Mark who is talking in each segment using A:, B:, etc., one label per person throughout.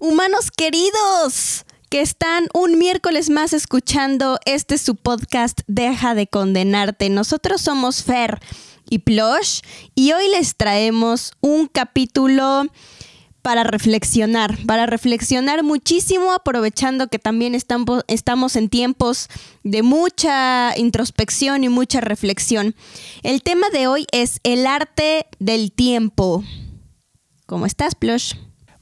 A: Humanos queridos, que están un miércoles más escuchando este su podcast Deja de condenarte. Nosotros somos Fer y Plush y hoy les traemos un capítulo para reflexionar, para reflexionar muchísimo, aprovechando que también estamos, en tiempos de mucha introspección y mucha reflexión. El tema de hoy es el arte del tiempo. ¿Cómo estás, Plush?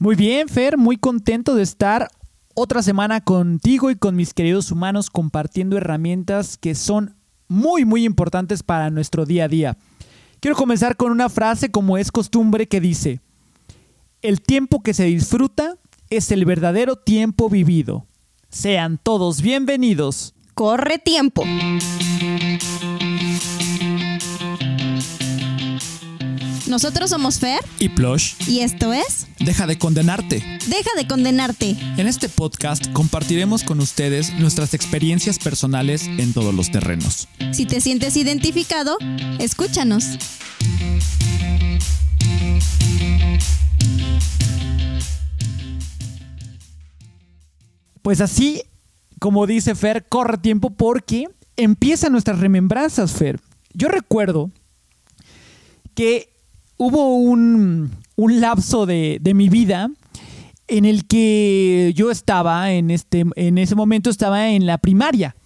B: Muy bien, Fer, muy contento de estar otra semana contigo y con mis queridos humanos compartiendo herramientas que son muy, muy importantes para nuestro día a día. Quiero comenzar con una frase como es costumbre que dice, el tiempo que se disfruta es el verdadero tiempo vivido. Sean todos bienvenidos.
A: Corre tiempo. Nosotros somos Fer
C: y Plush.
A: y esto es
C: Deja de condenarte.
A: Deja de condenarte.
C: En este podcast compartiremos con ustedes nuestras experiencias personales en todos los terrenos.
A: Si te sientes identificado, escúchanos.
B: Pues así, como dice Fer, corre tiempo porque empiezan nuestras remembranzas, Fer. Yo recuerdo que hubo un, un lapso de, de mi vida en el que yo estaba, en, este, en ese momento estaba en la primaria.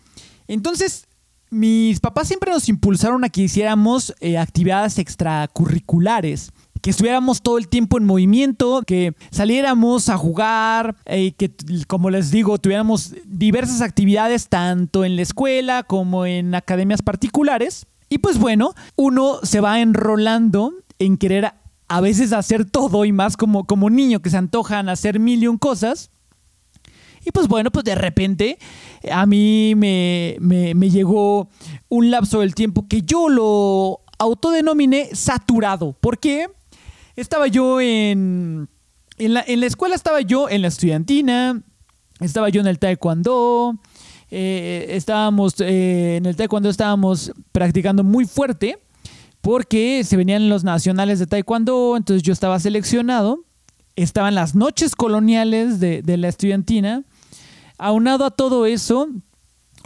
B: Entonces, mis papás siempre nos impulsaron a que hiciéramos eh, actividades extracurriculares, que estuviéramos todo el tiempo en movimiento, que saliéramos a jugar, eh, que como les digo, tuviéramos diversas actividades tanto en la escuela como en academias particulares. Y pues bueno, uno se va enrolando en querer a veces hacer todo y más como, como niño que se antojan hacer mil y un cosas. Y pues bueno, pues de repente a mí me, me, llegó un lapso del tiempo que yo lo autodenominé saturado. porque Estaba yo en, en, la, en la escuela, estaba yo en la estudiantina, estaba yo en el taekwondo, eh, estábamos eh, en el taekwondo estábamos practicando muy fuerte porque se venían los nacionales de taekwondo, entonces yo estaba seleccionado, estaban las noches coloniales de, la estudiantina, aunado a todo eso,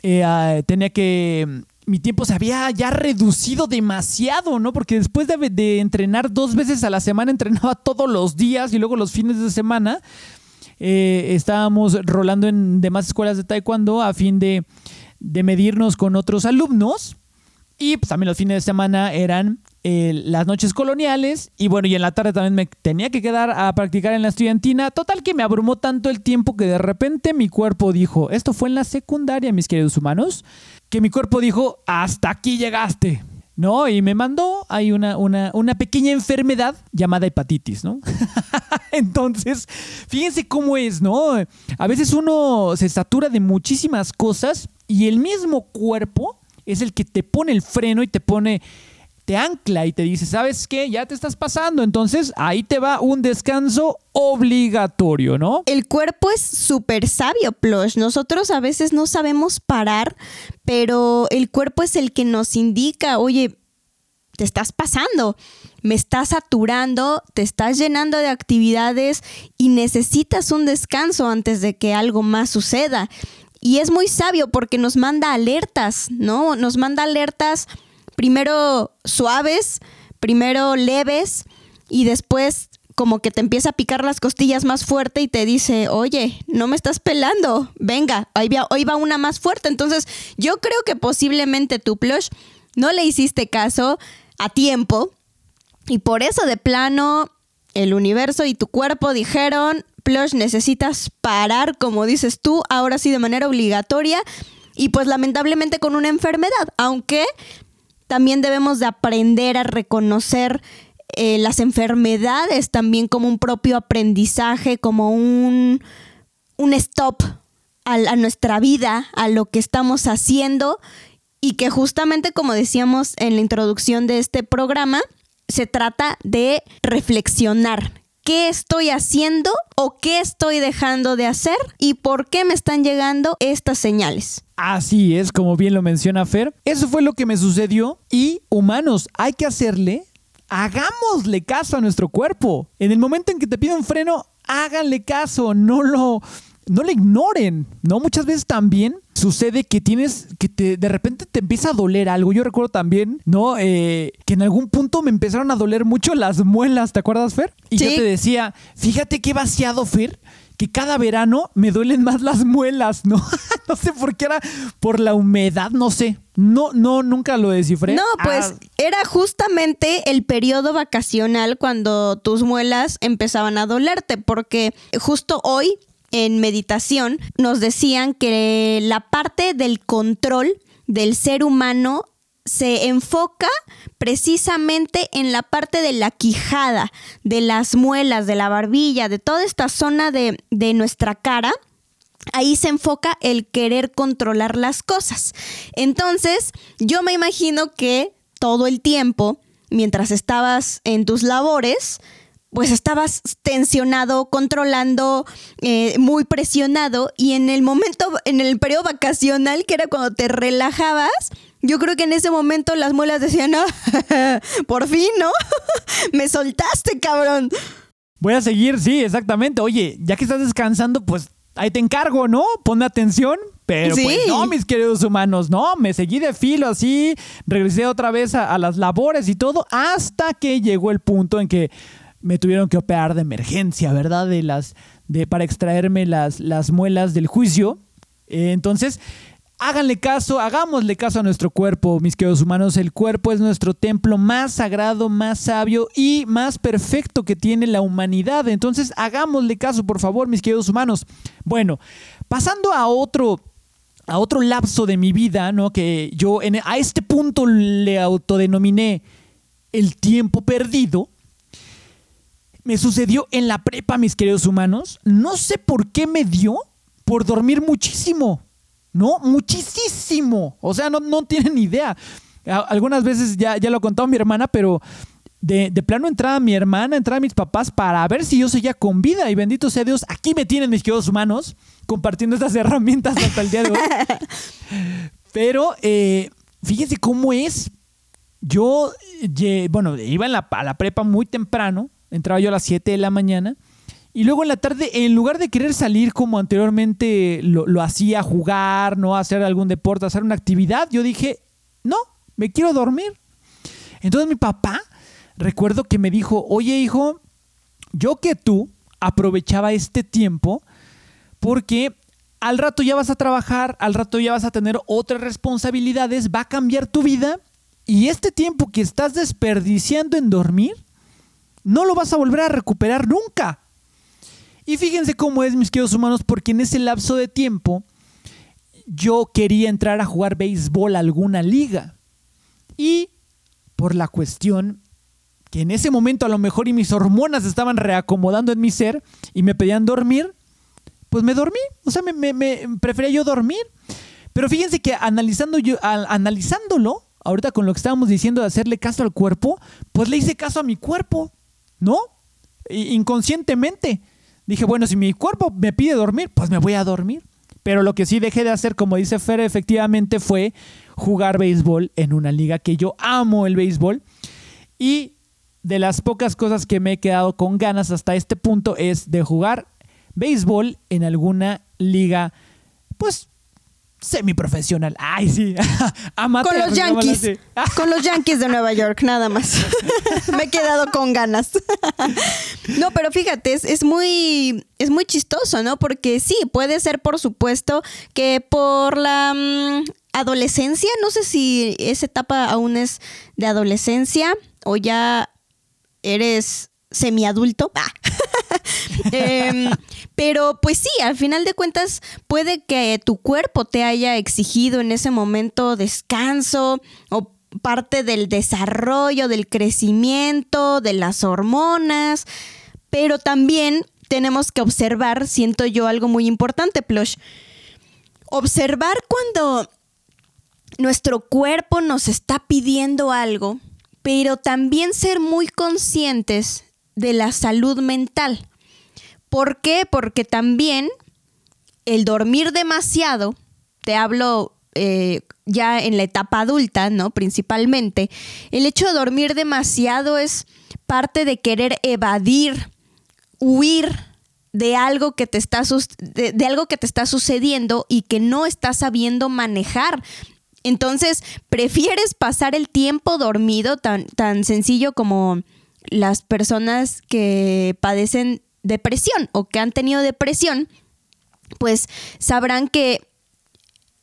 B: eh, ah, tenía que mi tiempo se había ya reducido demasiado, ¿no? Porque después de, entrenar dos veces a la semana, entrenaba todos los días y luego los fines de semana. Eh, estábamos rolando en demás escuelas de taekwondo a fin de medirnos con otros alumnos. Y pues también los fines de semana eran eh, las noches coloniales y bueno, y en la tarde también me tenía que quedar a practicar en la estudiantina. Total que me abrumó tanto el tiempo que de repente mi cuerpo dijo, esto fue en la secundaria, mis queridos humanos, que mi cuerpo dijo, hasta aquí llegaste. ¿No? Y me mandó ahí una, una, una pequeña enfermedad llamada hepatitis, ¿no? Entonces, fíjense cómo es, ¿no? A veces uno se satura de muchísimas cosas y el mismo cuerpo es el que te pone el freno y te pone te ancla y te dice, ¿sabes qué? Ya te estás pasando. Entonces ahí te va un descanso obligatorio, ¿no?
A: El cuerpo es súper sabio, Plush. Nosotros a veces no sabemos parar, pero el cuerpo es el que nos indica, oye, te estás pasando, me estás saturando, te estás llenando de actividades y necesitas un descanso antes de que algo más suceda. Y es muy sabio porque nos manda alertas, ¿no? Nos manda alertas primero suaves, primero leves y después como que te empieza a picar las costillas más fuerte y te dice, oye, no me estás pelando, venga, hoy va, va una más fuerte. Entonces yo creo que posiblemente tu plush no le hiciste caso a tiempo y por eso de plano el universo y tu cuerpo dijeron, necesitas parar, como dices tú, ahora sí de manera obligatoria y pues lamentablemente con una enfermedad, aunque también debemos de aprender a reconocer eh, las enfermedades también como un propio aprendizaje, como un, un stop a nuestra vida, a lo que estamos haciendo y que justamente como decíamos en la introducción de este programa, se trata de reflexionar, qué estoy haciendo o qué estoy dejando de hacer y por qué me están llegando estas señales.
B: Así es, como bien lo menciona Fer. Eso fue lo que me sucedió y humanos, hay que hacerle, hagámosle caso a nuestro cuerpo. En el momento en que te pide un freno, háganle caso, no lo, no le ignoren, ¿no? Muchas veces también sucede que tienes, que te, de repente te empieza a doler algo. Yo recuerdo también, ¿no? Eh, que en algún punto me empezaron a doler mucho las muelas, ¿te acuerdas, Fer? Y yo
A: Sí.
B: te decía, fíjate qué vaciado, Fer, que cada verano me duelen más las muelas, ¿no? no sé por qué era por la humedad, no sé. No, no, nunca lo descifré.
A: No, pues
B: Ah,
A: era justamente el periodo vacacional cuando tus muelas empezaban a dolerte, porque justo hoy en meditación nos decían que la parte del control del ser humano se enfoca precisamente en la parte de la quijada, de las muelas, de la barbilla, de toda esta zona de, de nuestra cara ahí se enfoca el querer controlar las cosas. Entonces, yo me imagino que todo el tiempo, mientras estabas en tus labores, pues estabas tensionado, controlando, eh, muy presionado y en el momento, en el periodo vacacional, que era cuando te relajabas, yo creo que en ese momento las muelas decían, "Ah, por fin, ¿no? Me soltaste, cabrón.
B: Voy a seguir, sí, exactamente. Oye, ya que estás descansando, pues ahí te encargo, ¿no? Ponme atención. Pero
A: Sí.
B: pues no, mis queridos humanos, no, me seguí de filo así, regresé otra vez a, a las labores y todo, hasta que llegó el punto en que me tuvieron que operar de emergencia, ¿verdad? De las, de, para extraerme las, las muelas del juicio. Eh, entonces, háganle caso, hagámosle caso a nuestro cuerpo, mis queridos humanos. El cuerpo es nuestro templo más sagrado, más sabio y más perfecto que tiene la humanidad. Entonces, hagámosle caso, por favor, mis queridos humanos. Bueno, pasando a otro a otro lapso de mi vida, ¿no? Que yo en- a este punto le autodenominé el tiempo perdido. Me sucedió en la prepa, mis queridos humanos. No sé por qué me dio por dormir muchísimo. ¿No? Muchísimo. O sea, no, no tienen idea. Algunas veces ya, ya lo ha contado mi hermana, pero de, de plano entraba mi hermana, entraba mis papás para ver si yo seguía con vida. Y bendito sea Dios, aquí me tienen mis queridos humanos compartiendo estas herramientas hasta el día de hoy. Pero eh, fíjense cómo es. Yo, bueno, iba en a la prepa muy temprano, entraba yo a las 7 de la mañana, y luego en la tarde, en lugar de querer salir como anteriormente lo, lo hacía, jugar, no hacer algún deporte, hacer una actividad, yo dije, no, me quiero dormir. Entonces mi papá, recuerdo que me dijo, oye hijo, yo que tú aprovechaba este tiempo porque al rato ya vas a trabajar, al rato ya vas a tener otras responsabilidades, va a cambiar tu vida y este tiempo que estás desperdiciando en dormir, no lo vas a volver a recuperar nunca. Y fíjense cómo es, mis queridos humanos, porque en ese lapso de tiempo yo quería entrar a jugar béisbol a alguna liga. Y por la cuestión que en ese momento a lo mejor y mis hormonas estaban reacomodando en mi ser y me pedían dormir, pues me dormí. O sea, me, me- prefería yo dormir. Pero fíjense que analizando yo, a- analizándolo, ahorita con lo que estábamos diciendo de hacerle caso al cuerpo, pues le hice caso a mi cuerpo, ¿no? Inconscientemente. Dije, bueno, si mi cuerpo me pide dormir, pues me voy a dormir. Pero lo que sí dejé de hacer, como dice Fer, efectivamente fue jugar béisbol en una liga que yo amo el béisbol. Y de las pocas cosas que me he quedado con ganas hasta este punto es de jugar béisbol en alguna liga, pues, semiprofesional. Ay, sí. Amateur,
A: Con los
B: digámoslo
A: Yankees. Con los Yankees de Nueva York, nada más. Me he quedado con ganas. No, pero fíjate, es, es muy, es muy chistoso, ¿no? Porque sí, puede ser, por supuesto, que por la mm, adolescencia, no sé si esa etapa aún es de adolescencia o ya eres semiadulto. Ah. Em, pero pues sí, al final de cuentas puede que tu cuerpo te haya exigido en ese momento descanso o parte del desarrollo, del crecimiento, de las hormonas, pero también tenemos que observar, siento yo, algo muy importante, Plush. Observar cuando nuestro cuerpo nos está pidiendo algo, pero también ser muy conscientes de la salud mental. ¿Por qué? Porque también el dormir demasiado, te hablo eh, ya en la etapa adulta, ¿no? Principalmente, el hecho de dormir demasiado es parte de querer evadir, huir de algo que te está de, algo que te está sucediendo y que no estás sabiendo manejar. Entonces, prefieres pasar el tiempo dormido tan, tan sencillo como las personas que padecen depresión o que han tenido depresión, pues sabrán que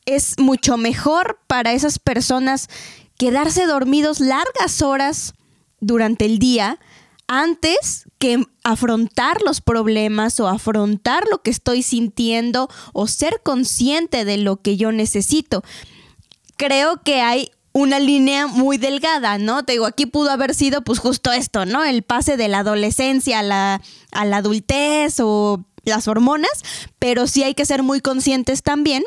A: es mucho mejor para esas personas quedarse dormidos largas horas durante el día antes que afrontar los problemas o afrontar lo que estoy sintiendo o ser consciente de lo que yo necesito. Creo que hay una línea muy delgada, ¿no? Te digo, aquí pudo haber sido pues justo esto, ¿no? El pase de la adolescencia a la, a la adultez o las hormonas, pero sí hay que ser muy conscientes también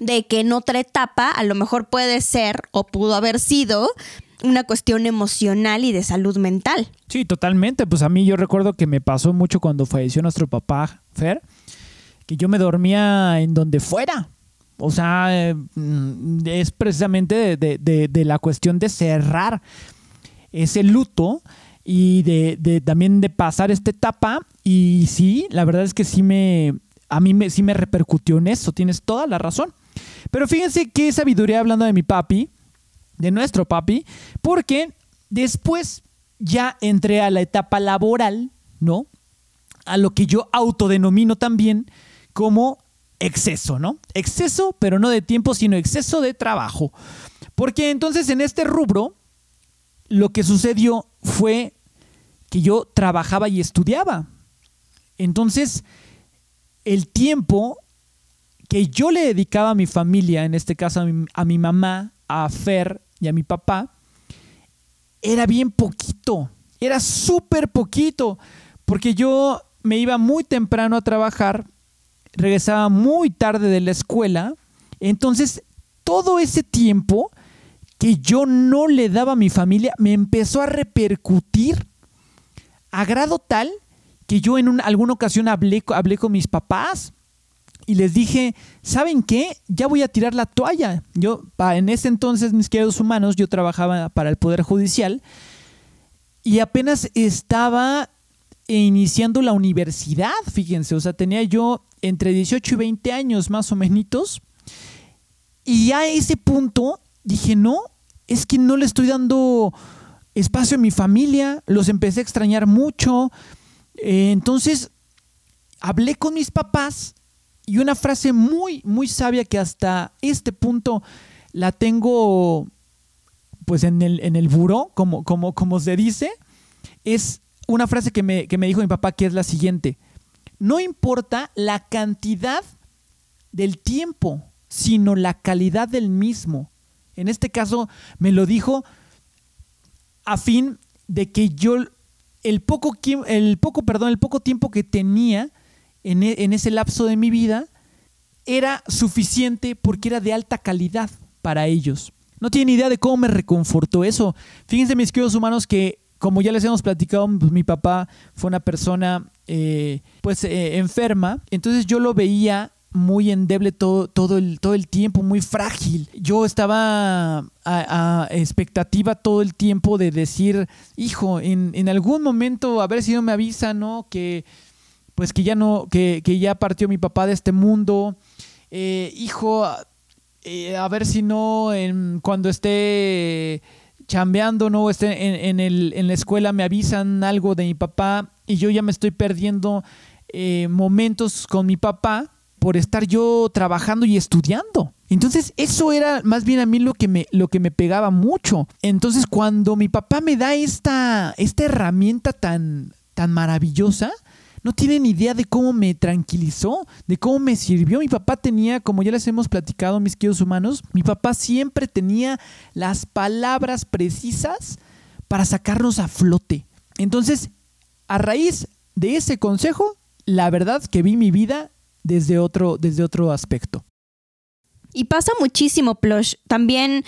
A: de que en otra etapa a lo mejor puede ser o pudo haber sido una cuestión emocional y de salud mental.
B: Sí, totalmente. Pues a mí yo recuerdo que me pasó mucho cuando falleció nuestro papá, Fer, que yo me dormía en donde fuera. O sea, eh, es precisamente de, la cuestión de cerrar ese luto y de, también de pasar esta etapa. Y sí, la verdad es que sí me, a mí me, sí me repercutió en eso, tienes toda la razón. Pero fíjense qué sabiduría hablando de mi papi, de nuestro papi, porque después ya entré a la etapa laboral, ¿no? A lo que yo autodenomino también como exceso, ¿no? Exceso, pero no de tiempo, sino exceso de trabajo. Porque entonces en este rubro, lo que sucedió fue que yo trabajaba y estudiaba. Entonces, el tiempo que yo le dedicaba a mi familia, en este caso a mi, mamá, a Fer y a mi papá, era bien poquito, era súper poquito, porque yo me iba muy temprano a trabajar, regresaba muy tarde de la escuela, entonces todo ese tiempo que yo no le daba a mi familia me empezó a repercutir a grado tal que yo en alguna ocasión hablé, hablé con mis papás y les dije, ¿saben qué? Ya voy a tirar la toalla. Yo, en ese entonces, mis queridos humanos, yo trabajaba para el Poder Judicial y apenas estaba iniciando la universidad, fíjense, o sea, tenía yo entre 18 y 20 años más o menos. Y a ese punto dije, no, es que no le estoy dando espacio a mi familia, los empecé a extrañar mucho. Eh, entonces, hablé con mis papás y una frase muy, muy sabia que hasta este punto la tengo pues en el, en el buró, como, como, como se dice, es una frase que me, que me dijo mi papá que es la siguiente. No importa la cantidad del tiempo, sino la calidad del mismo. En este caso me lo dijo a fin de que yo el poco, el poco, perdón, el poco tiempo que tenía e, en, ese lapso de mi vida era suficiente porque era de alta calidad para ellos. No tienen idea de cómo me reconfortó eso. Fíjense, mis queridos humanos, que como ya les hemos platicado, pues, mi papá fue una persona eh, pues eh, enferma. Entonces yo lo veía muy endeble todo, todo, el, todo el tiempo, muy frágil. Yo estaba a, expectativa todo el tiempo de decir, hijo, en, en algún momento a ver si no me avisa, ¿no? Que pues que ya no, que, ya partió mi papá de este mundo. Eh, hijo, a ver si no, cuando esté chambeando, no esté en, el, en, la escuela, me avisan algo de mi papá y yo ya me estoy perdiendo eh, momentos con mi papá por estar yo trabajando y estudiando. Entonces, eso era más bien a mí lo que me, lo que me pegaba mucho. Entonces, cuando mi papá me da esta, esta herramienta tan, tan maravillosa, no tienen idea de cómo me tranquilizó, de cómo me sirvió. Mi papá tenía, como ya les hemos platicado, mis queridos humanos, mi papá siempre tenía las palabras precisas para sacarnos a flote. Entonces, a raíz de ese consejo, la verdad que vi mi vida desde otro, desde otro aspecto.
A: Y pasa muchísimo, Plush. También,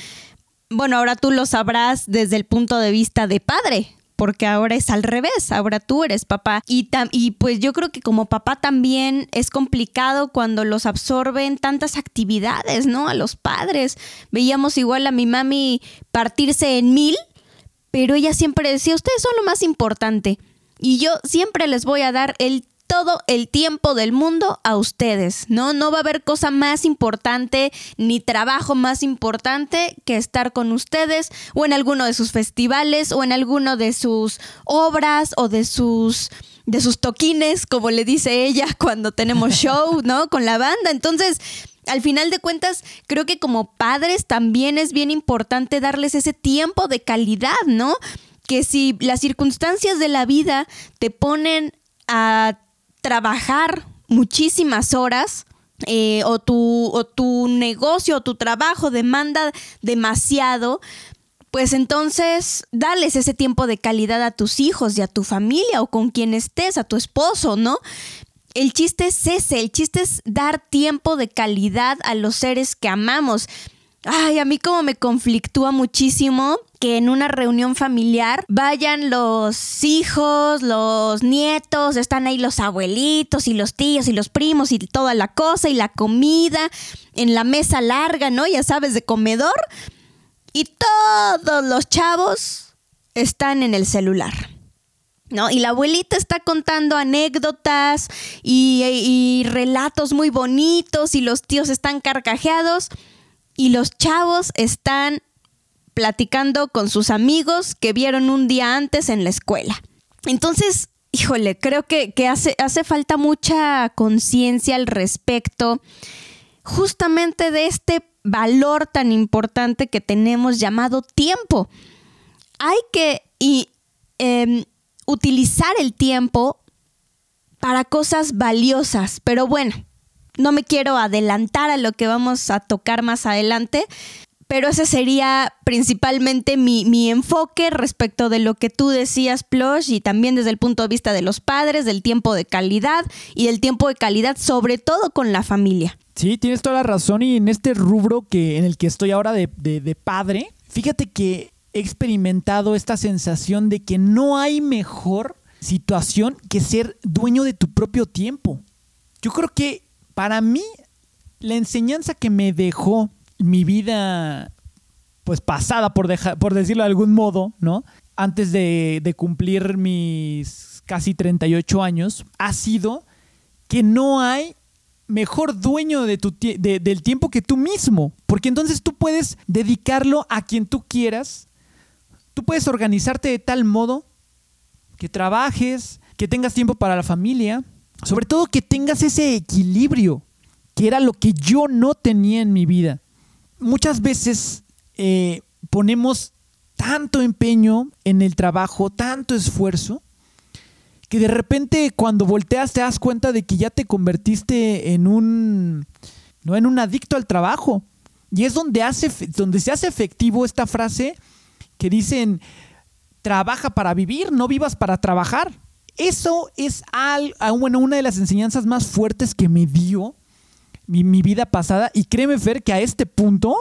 A: bueno, ahora tú lo sabrás desde el punto de vista de padre porque ahora es al revés, ahora tú eres papá. Y, y pues yo creo que como papá también es complicado cuando los absorben tantas actividades, ¿no? A los padres. Veíamos igual a mi mami partirse en mil, pero ella siempre decía, ustedes son lo más importante. Y yo siempre les voy a dar el todo el tiempo del mundo a ustedes, ¿no? No va a haber cosa más importante ni trabajo más importante que estar con ustedes o en alguno de sus festivales o en alguno de sus obras o de sus de sus toquines, como le dice ella cuando tenemos show, ¿no? Con la banda. Entonces, al final de cuentas, creo que como padres también es bien importante darles ese tiempo de calidad, ¿no? Que si las circunstancias de la vida te ponen a trabajar muchísimas horas, eh, o, tu, o tu negocio o tu trabajo demanda demasiado, pues entonces dales ese tiempo de calidad a tus hijos y a tu familia o con quien estés, a tu esposo, ¿no? El chiste es ese, el chiste es dar tiempo de calidad a los seres que amamos. Ay, a mí como me conflictúa muchísimo que en una reunión familiar vayan los hijos, los nietos, están ahí los abuelitos y los tíos y los primos y toda la cosa y la comida en la mesa larga, ¿no? Ya sabes, de comedor. Y todos los chavos están en el celular. ¿No? Y la abuelita está contando anécdotas y, relatos muy bonitos y los tíos están carcajeados y los chavos están platicando con sus amigos que vieron un día antes en la escuela. Entonces, híjole, creo que, hace, falta mucha conciencia al respecto justamente de este valor tan importante que tenemos llamado tiempo. Hay que em, utilizar el tiempo para cosas valiosas, pero bueno, no me quiero adelantar a lo que vamos a tocar más adelante, pero ese sería principalmente mi, enfoque respecto de lo que tú decías, Plush, y también desde el punto de vista de los padres, del tiempo de calidad y del tiempo de calidad, sobre todo con la familia.
B: Sí, tienes toda la razón y en este rubro que, en el que estoy ahora de, de padre, fíjate que he experimentado esta sensación de que no hay mejor situación que ser dueño de tu propio tiempo. Yo creo que para mí, la enseñanza que me dejó mi vida, pues pasada, por, por decirlo de algún modo, ¿no? Antes de, cumplir mis casi 38 años, ha sido que no hay mejor dueño de tu del tiempo que tú mismo, porque entonces tú puedes dedicarlo a quien tú quieras, tú puedes organizarte de tal modo que trabajes, que tengas tiempo para la familia, sobre todo que tengas ese equilibrio, que era lo que yo no tenía en mi vida. Muchas veces eh, ponemos tanto empeño en el trabajo, tanto esfuerzo, que de repente cuando volteas te das cuenta de que ya te convertiste en un, no en un adicto al trabajo. Y es donde, hace, donde se hace efectivo esta frase que dicen, trabaja para vivir, no vivas para trabajar. Eso es bueno, una de las enseñanzas más fuertes que me dio mi, vida pasada. Y créeme, Fer, que a este punto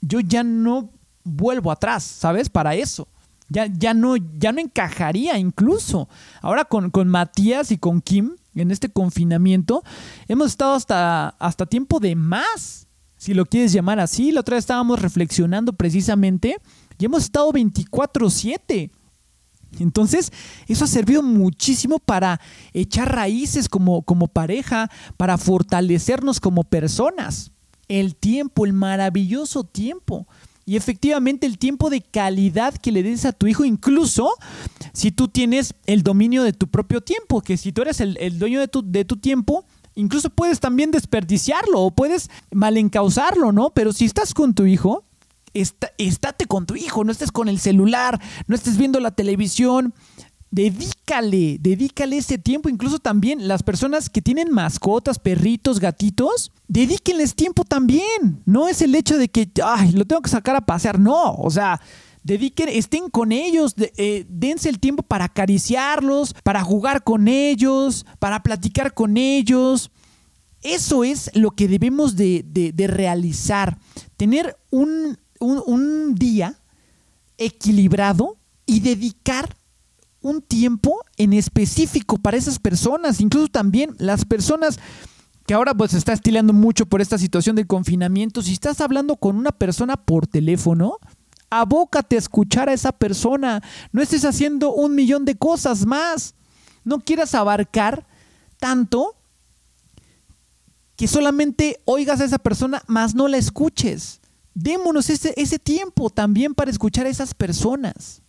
B: yo ya no vuelvo atrás, ¿sabes? Para eso. Ya, ya, no, ya no encajaría incluso. Ahora con, con Matías y con Kim, en este confinamiento, hemos estado hasta, hasta tiempo de más, si lo quieres llamar así. La otra vez estábamos reflexionando precisamente y hemos estado 24/7. Entonces, eso ha servido muchísimo para echar raíces como, como pareja, para fortalecernos como personas. El tiempo, el maravilloso tiempo. Y efectivamente el tiempo de calidad que le des a tu hijo, incluso si tú tienes el dominio de tu propio tiempo, que si tú eres el, dueño de tu, de tu tiempo, incluso puedes también desperdiciarlo o puedes malencausarlo, ¿no? Pero si estás con tu hijo, estate con tu hijo, no estés con el celular, no estés viendo la televisión. Dedícale, dedícale ese tiempo. Incluso también las personas que tienen mascotas, perritos, gatitos, dedíquenles tiempo también. No es el hecho de que, ay, lo tengo que sacar a pasear. No, o sea, dediquen, estén con ellos, eh, dense el tiempo para acariciarlos, para jugar con ellos, para platicar con ellos. Eso es lo que debemos de realizar. Tener un, un, día equilibrado y dedicar un tiempo en específico para esas personas, incluso también las personas que ahora pues se está estilando mucho por esta situación del confinamiento, si estás hablando con una persona por teléfono, abócate a escuchar a esa persona, no estés haciendo un millón de cosas más, no quieras abarcar tanto que solamente oigas a esa persona, más no la escuches. Démonos ese, ese tiempo también para escuchar a esas personas.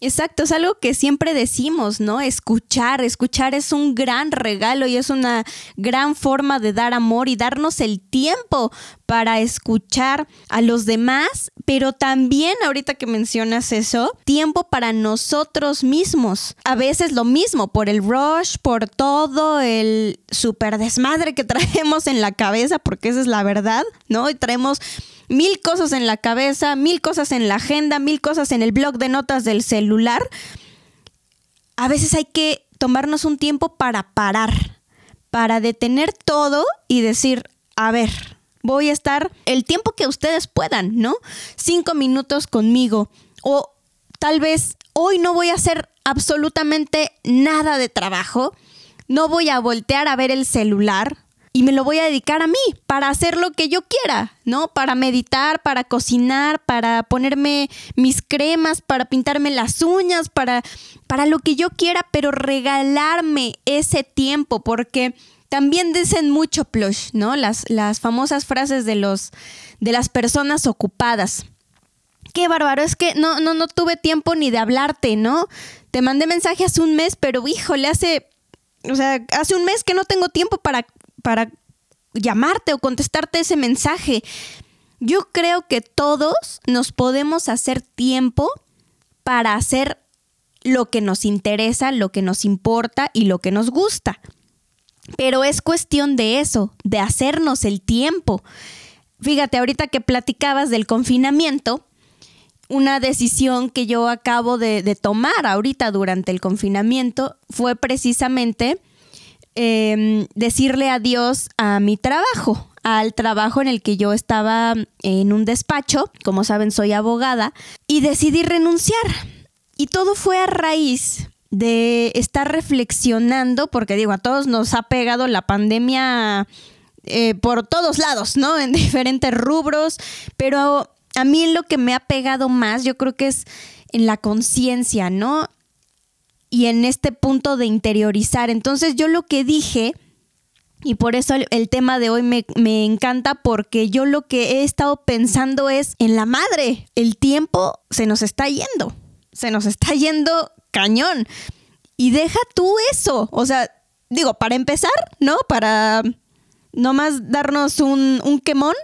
A: Exacto, es algo que siempre decimos, ¿no? Escuchar, escuchar es un gran regalo y es una gran forma de dar amor y darnos el tiempo para escuchar a los demás, pero también ahorita que mencionas eso, tiempo para nosotros mismos. A veces lo mismo, por el rush, por todo el super desmadre que traemos en la cabeza, porque esa es la verdad, ¿no? Y traemos mil cosas en la cabeza, mil cosas en la agenda, mil cosas en el blog de notas del celular. A veces hay que tomarnos un tiempo para parar, para detener todo y decir, a ver, voy a estar el tiempo que ustedes puedan, ¿no? Cinco minutos conmigo. O tal vez hoy no voy a hacer absolutamente nada de trabajo. No voy a voltear a ver el celular y me lo voy a dedicar a mí para hacer lo que yo quiera, ¿no? Para meditar, para cocinar, para ponerme mis cremas, para pintarme las uñas, para, para lo que yo quiera, pero regalarme ese tiempo, porque también dicen mucho plush, ¿no? Las, las famosas frases de, los, de las personas ocupadas. Qué bárbaro, es que no, no, no tuve tiempo ni de hablarte, ¿no? Te mandé mensaje hace un mes, pero híjole, hace, o sea, hace un mes que no tengo tiempo para para llamarte o contestarte ese mensaje. Yo creo que todos nos podemos hacer tiempo para hacer lo que nos interesa, lo que nos importa y lo que nos gusta. Pero es cuestión de eso, de hacernos el tiempo. Fíjate, ahorita que platicabas del confinamiento, una decisión que yo acabo de, tomar ahorita durante el confinamiento fue precisamente Em, decirle adiós a mi trabajo, al trabajo en el que yo estaba en un despacho, como saben soy abogada, y decidí renunciar. Y todo fue a raíz de estar reflexionando, porque digo, a todos nos ha pegado la pandemia eh, por todos lados, ¿no? En diferentes rubros, pero a mí lo que me ha pegado más, yo creo que es en la conciencia, ¿no? Y en este punto de interiorizar. Entonces yo lo que dije, y por eso el, tema de hoy me, me, encanta, porque yo lo que he estado pensando es en la madre. El tiempo se nos está yendo, se nos está yendo cañón. Y deja tú eso, o sea, digo, para empezar, ¿no? Para nomás darnos un, un quemón,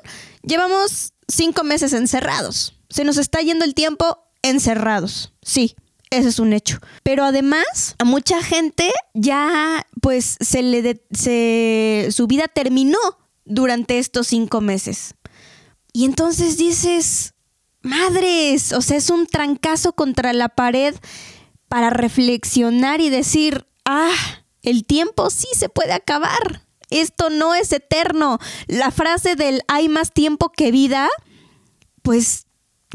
A: llevamos cinco meses encerrados. Se nos está yendo el tiempo encerrados, sí. Ese es un hecho. Pero además, a mucha gente ya, pues, se le se, su vida terminó durante estos cinco meses. Y entonces dices, madres, o sea, es un trancazo contra la pared para reflexionar y decir, ah, el tiempo sí se puede acabar. Esto no es eterno. La frase del hay más tiempo que vida, pues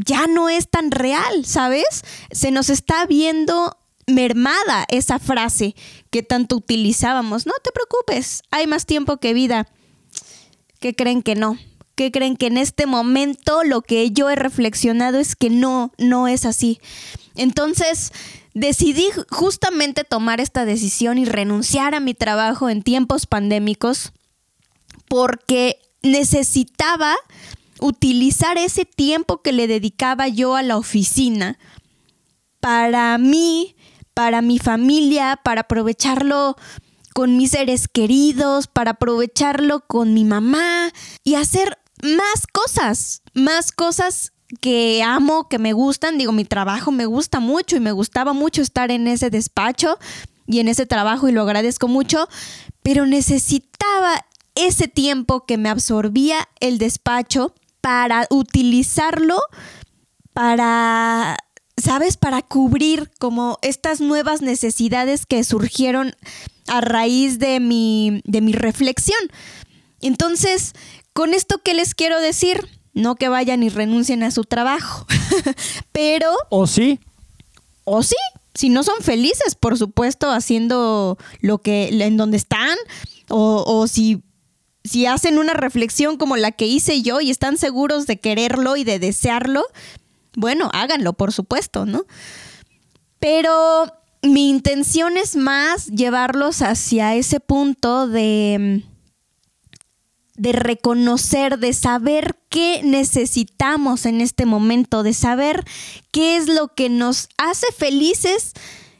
A: ya no es tan real, ¿sabes? Se nos está viendo mermada esa frase que tanto utilizábamos. No te preocupes, hay más tiempo que vida. ¿Qué creen que no? ¿Qué creen que en este momento lo que yo he reflexionado es que no, no es así? Entonces, decidí justamente tomar esta decisión y renunciar a mi trabajo en tiempos pandémicos porque necesitaba utilizar ese tiempo que le dedicaba yo a la oficina para mí, para mi familia, para aprovecharlo con mis seres queridos, para aprovecharlo con mi mamá y hacer más cosas, más cosas que amo, que me gustan. Digo, mi trabajo me gusta mucho y me gustaba mucho estar en ese despacho y en ese trabajo y lo agradezco mucho, pero necesitaba ese tiempo que me absorbía el despacho para utilizarlo para, ¿sabes? Para cubrir como estas nuevas necesidades que surgieron a raíz de mi, de mi reflexión. Entonces, con esto, ¿qué les quiero decir? No que vayan y renuncien a su trabajo, pero...
B: ¿O sí?
A: ¿O sí? Si no son felices, por supuesto, haciendo lo que, en donde están, o, o si si hacen una reflexión como la que hice yo y están seguros de quererlo y de desearlo, bueno, háganlo, por supuesto, ¿no? Pero mi intención es más llevarlos hacia ese punto de, de reconocer, de saber qué necesitamos en este momento, de saber qué es lo que nos hace felices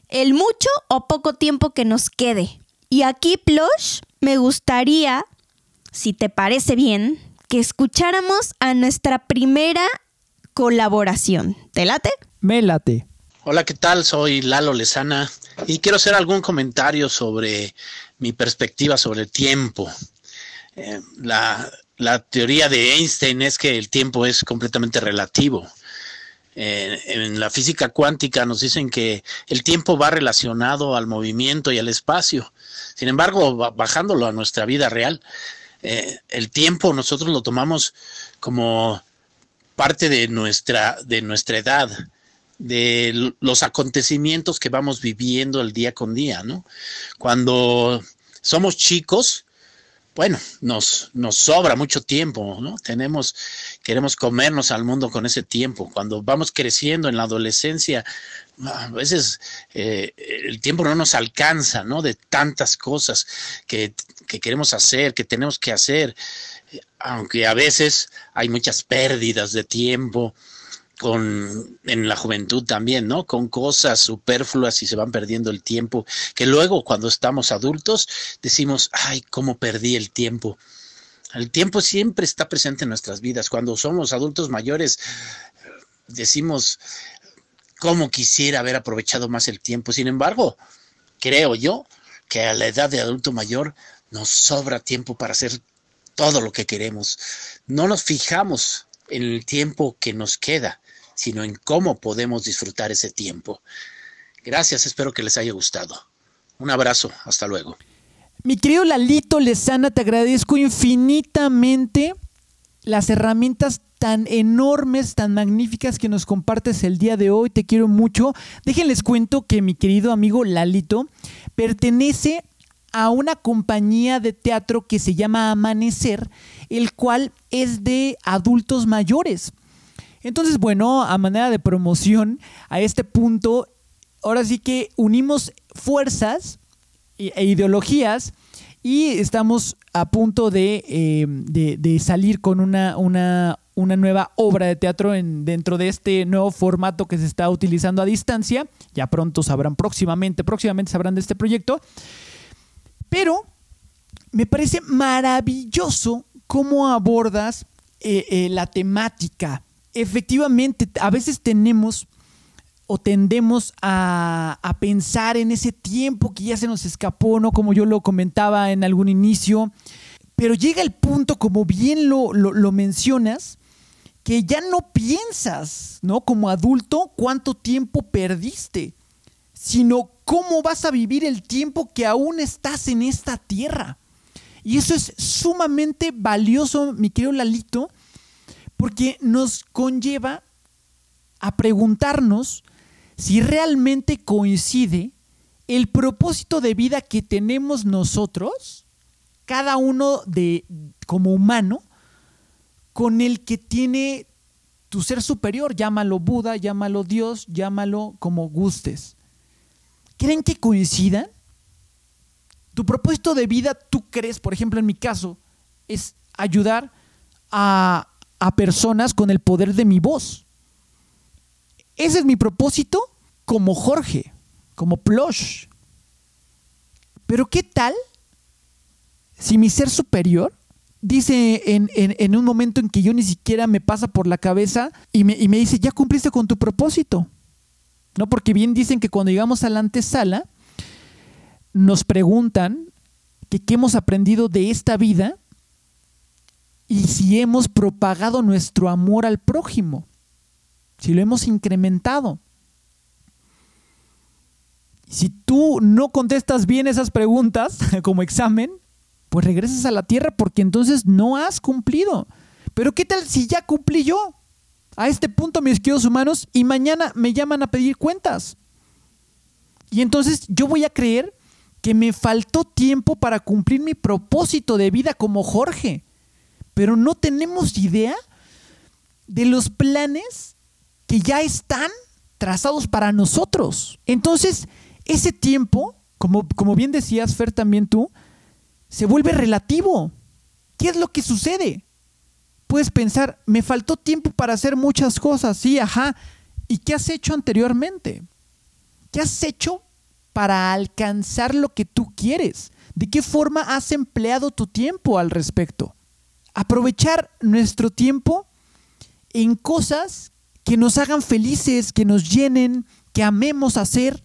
A: el mucho o poco tiempo que nos quede. Y aquí, Plush, me gustaría, si te parece bien, que escucháramos a nuestra primera colaboración. ¿Te late?
B: Me late.
D: Hola, ¿qué tal? Soy Lalo Lezana y quiero hacer algún comentario sobre mi perspectiva sobre el tiempo. Eh, la, la, teoría de Einstein es que el tiempo es completamente relativo. Eh, en la física cuántica nos dicen que el tiempo va relacionado al movimiento y al espacio. Sin embargo, bajándolo a nuestra vida real, eh, el tiempo nosotros lo tomamos como parte de nuestra, de nuestra edad, de los acontecimientos que vamos viviendo el día con día, ¿no? Cuando somos chicos, bueno, nos, nos sobra mucho tiempo, ¿no? Tenemos, queremos comernos al mundo con ese tiempo. Cuando vamos creciendo en la adolescencia, a veces eh, el tiempo no nos alcanza, ¿no? De tantas cosas que, que queremos hacer, que tenemos que hacer, aunque a veces hay muchas pérdidas de tiempo, con en la juventud también, ¿no? Con cosas superfluas y se van perdiendo el tiempo, que luego cuando estamos adultos decimos, ay, cómo perdí el tiempo. El tiempo siempre está presente en nuestras vidas. Cuando somos adultos mayores, decimos, cómo quisiera haber aprovechado más el tiempo. Sin embargo, creo yo que a la edad de adulto mayor nos sobra tiempo para hacer todo lo que queremos. No nos fijamos en el tiempo que nos queda, sino en cómo podemos disfrutar ese tiempo. Gracias, espero que les haya gustado. Un abrazo, hasta luego.
B: Mi querido Lalito Lezana, te agradezco infinitamente las herramientas tan enormes, tan magníficas que nos compartes el día de hoy. Te quiero mucho. Déjenles cuento que mi querido amigo Lalito pertenece a una compañía de teatro que se llama Amanecer, el cual es de adultos mayores. Entonces, bueno, a manera de promoción a este punto, ahora sí que unimos fuerzas e ideologías y estamos a punto de, eh, salir con una, una, nueva obra de teatro en, dentro de este nuevo formato que se está utilizando a distancia. Ya pronto sabrán próximamente, próximamente sabrán de este proyecto. Pero me parece maravilloso cómo abordas eh, eh, la temática efectivamente, a veces tenemos o tendemos a, pensar en ese tiempo que ya se nos escapó, ¿no? Como yo lo comentaba en algún inicio. Pero llega el punto, como bien lo, lo mencionas, que ya no piensas, ¿no? Como adulto, cuánto tiempo perdiste, sino cómo vas a vivir el tiempo que aún estás en esta tierra. Y eso es sumamente valioso, mi querido Lalito, porque nos conlleva a preguntarnos si realmente coincide el propósito de vida que tenemos nosotros, cada uno de como humano, con el que tiene tu ser superior, llámalo Buda, llámalo Dios, llámalo como gustes. ¿Creen que coincidan? Tu propósito de vida, tú crees, por ejemplo, en mi caso, es ayudar a, a personas con el poder de mi voz. Ese es mi propósito como Jorge, como Plush. Pero ¿qué tal si mi ser superior dice en, un momento en que yo ni siquiera me pasa por la cabeza y me, y me dice, ya cumpliste con tu propósito? ¿No? Porque bien dicen que cuando llegamos a la antesala, nos preguntan que qué hemos aprendido de esta vida y si hemos propagado nuestro amor al prójimo, si lo hemos incrementado. Si tú no contestas bien esas preguntas como examen, pues regresas a la tierra porque entonces no has cumplido. Pero ¿qué tal si ya cumplí yo? A este punto, mis queridos humanos, y mañana me llaman a pedir cuentas. Y entonces yo voy a creer que me faltó tiempo para cumplir mi propósito de vida como Jorge pero no tenemos idea de los planes que ya están trazados para nosotros. Entonces, ese tiempo, como, como bien decías, Fer, también tú, se vuelve relativo. ¿Qué es lo que sucede? Puedes pensar, me faltó tiempo para hacer muchas cosas, sí, ajá. ¿Y qué has hecho anteriormente? ¿Qué has hecho para alcanzar lo que tú quieres? ¿De qué forma has empleado tu tiempo al respecto? Aprovechar nuestro tiempo en cosas que nos hagan felices, que nos llenen, que amemos hacer.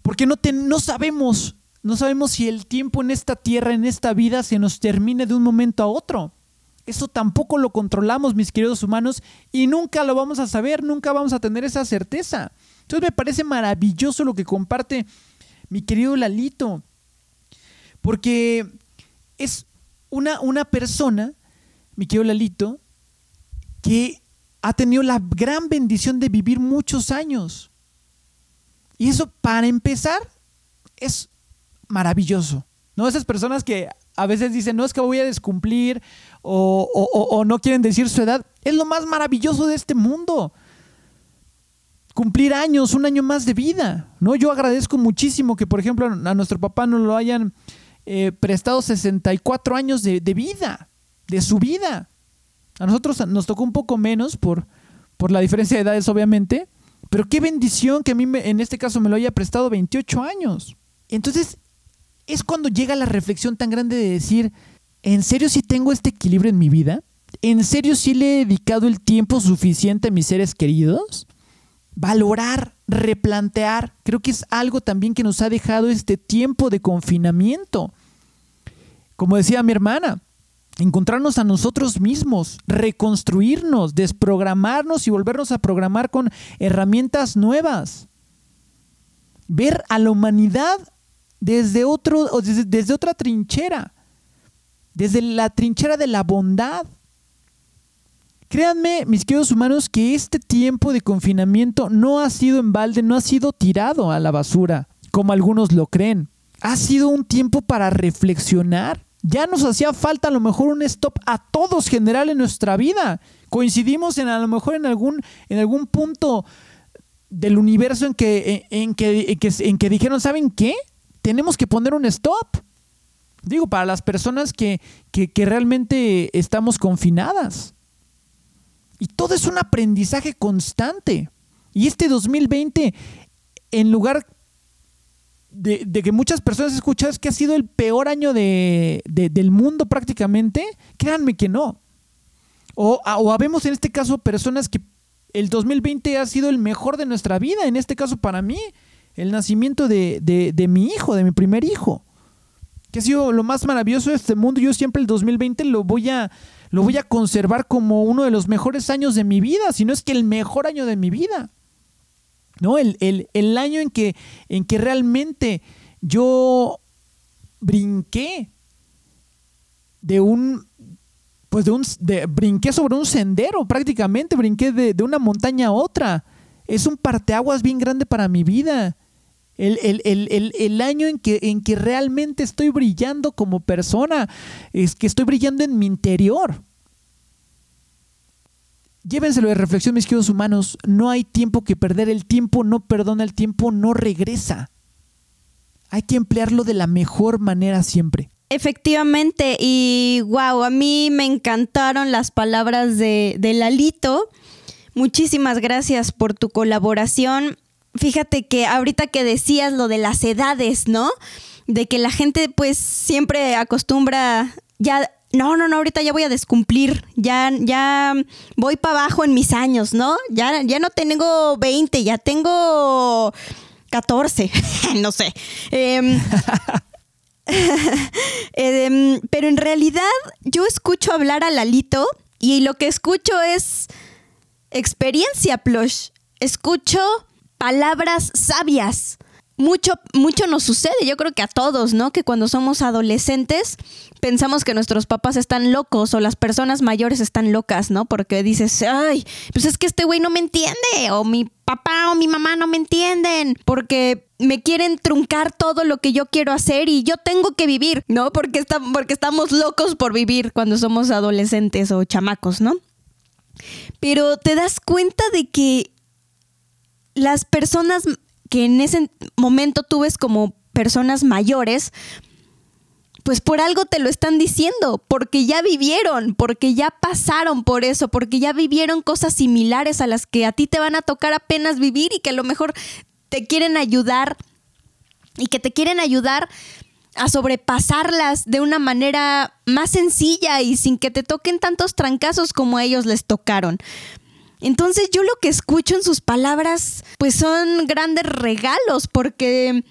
B: Porque no, no sabemos, no sabemos si el tiempo en esta tierra, en esta vida, se nos termine de un momento a otro. Eso tampoco lo controlamos, mis queridos humanos, y nunca lo vamos a saber, nunca vamos a tener esa certeza. Entonces me parece maravilloso lo que comparte mi querido Lalito, porque es una, una persona, mi querido Lalito, que ha tenido la gran bendición de vivir muchos años. Y eso, para empezar, es maravilloso. ¿No? Esas personas que a veces dicen, no es que voy a descumplir o, no quieren decir su edad, es lo más maravilloso de este mundo. Cumplir años, un año más de vida. ¿no? Yo agradezco muchísimo que, por ejemplo, a nuestro papá nos lo hayan eh, prestado 64 años de, vida, de su vida. A nosotros nos tocó un poco menos por, por la diferencia de edades, obviamente, pero qué bendición que a mí en este caso me lo haya prestado 28 años. Entonces, es cuando llega la reflexión tan grande de decir, ¿en serio si tengo este equilibrio en mi vida? ¿En serio si le he dedicado el tiempo suficiente a mis seres queridos? Valorar, replantear, creo que es algo también que nos ha dejado este tiempo de confinamiento. Como decía mi hermana, encontrarnos a nosotros mismos, reconstruirnos, desprogramarnos y volvernos a programar con herramientas nuevas. Ver a la humanidad desde, otro, desde, otra trinchera, desde la trinchera de la bondad. Créanme, mis queridos humanos, que este tiempo de confinamiento no ha sido en balde, no ha sido tirado a la basura, como algunos lo creen. Ha sido un tiempo para reflexionar. Ya nos hacía falta a lo mejor un stop a todos general en nuestra vida. Coincidimos en a lo mejor en algún, en algún punto del universo en que, en, que, en que dijeron, ¿saben qué? tenemos que poner un stop. Digo, para las personas que, realmente estamos confinadas. Y todo es un aprendizaje constante. Y este 2020, en lugar de, que muchas personas escuchan que ha sido el peor año de, del mundo prácticamente, créanme que no. O, o habemos en este caso personas que el 2020 ha sido el mejor de nuestra vida, en este caso para mí el nacimiento de, de, mi hijo, de mi primer hijo, que ha sido lo más maravilloso de este mundo. Yo siempre el 2020 lo voy a, lo voy a conservar como uno de los mejores años de mi vida, si no es que el mejor año de mi vida. ¿No? El, el año en que, en que realmente yo brinqué de un pues de un de, brinqué sobre un sendero prácticamente, brinqué de, de, una montaña a otra. Es un parteaguas bien grande para mi vida. El, año en que, en que realmente estoy brillando como persona, es que estoy brillando en mi interior. Llévenselo de reflexión, mis queridos humanos. No hay tiempo que perder. El tiempo no perdona, el tiempo no regresa. Hay que emplearlo de la mejor manera siempre.
A: Efectivamente, y wow, a mí me encantaron las palabras de, de Lalito. Muchísimas gracias por tu colaboración fíjate que ahorita que decías lo de las edades, ¿no? De que la gente pues siempre acostumbra ya no, no, no, ahorita ya voy a descumplir, ya, ya voy para abajo en mis años, ¿no? Ya, ya no tengo 20, ya tengo 14, no sé. Em, em, pero en realidad yo escucho hablar a Lalito y lo que escucho es experiencia, plush. Escucho palabras sabias. Mucho, mucho nos sucede, yo creo que a todos, ¿no? Que cuando somos adolescentes pensamos que nuestros papás están locos o las personas mayores están locas, ¿no? Porque dices, ay, pues es que este güey no me entiende, o mi papá o mi mamá no me entienden, porque me quieren truncar todo lo que yo quiero hacer y yo tengo que vivir, ¿no? Porque, está, porque estamos locos por vivir cuando somos adolescentes o chamacos, ¿no? Pero te das cuenta de que las personas que en ese momento tú ves como personas mayores, pues por algo te lo están diciendo, porque ya vivieron, porque ya pasaron por eso, porque ya vivieron cosas similares a las que a ti te van a tocar apenas vivir y que a lo mejor te quieren ayudar y que te quieren ayudar a sobrepasarlas de una manera más sencilla y sin que te toquen tantos trancazos como a ellos les tocaron. Entonces yo lo que escucho en sus palabras pues son grandes regalos porque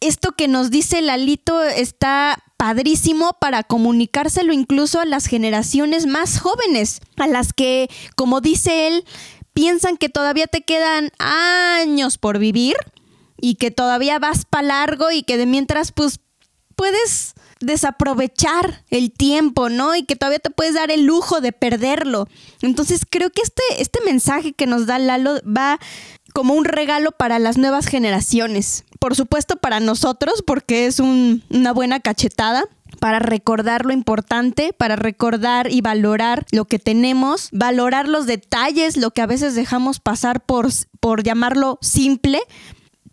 A: esto que nos dice Lalito está padrísimo para comunicárselo incluso a las generaciones más jóvenes, a las que, como dice él, piensan que todavía te quedan años por vivir y que todavía vas para largo y que de mientras pues puedes desaprovechar el tiempo, ¿no? Y que todavía te puedes dar el lujo de perderlo. Entonces creo que este, este mensaje que nos da Lalo va como un regalo para las nuevas generaciones. Por supuesto para nosotros, porque es una buena cachetada para recordar lo importante, para recordar y valorar lo que tenemos, valorar los detalles, lo que a veces dejamos pasar por, por llamarlo simple,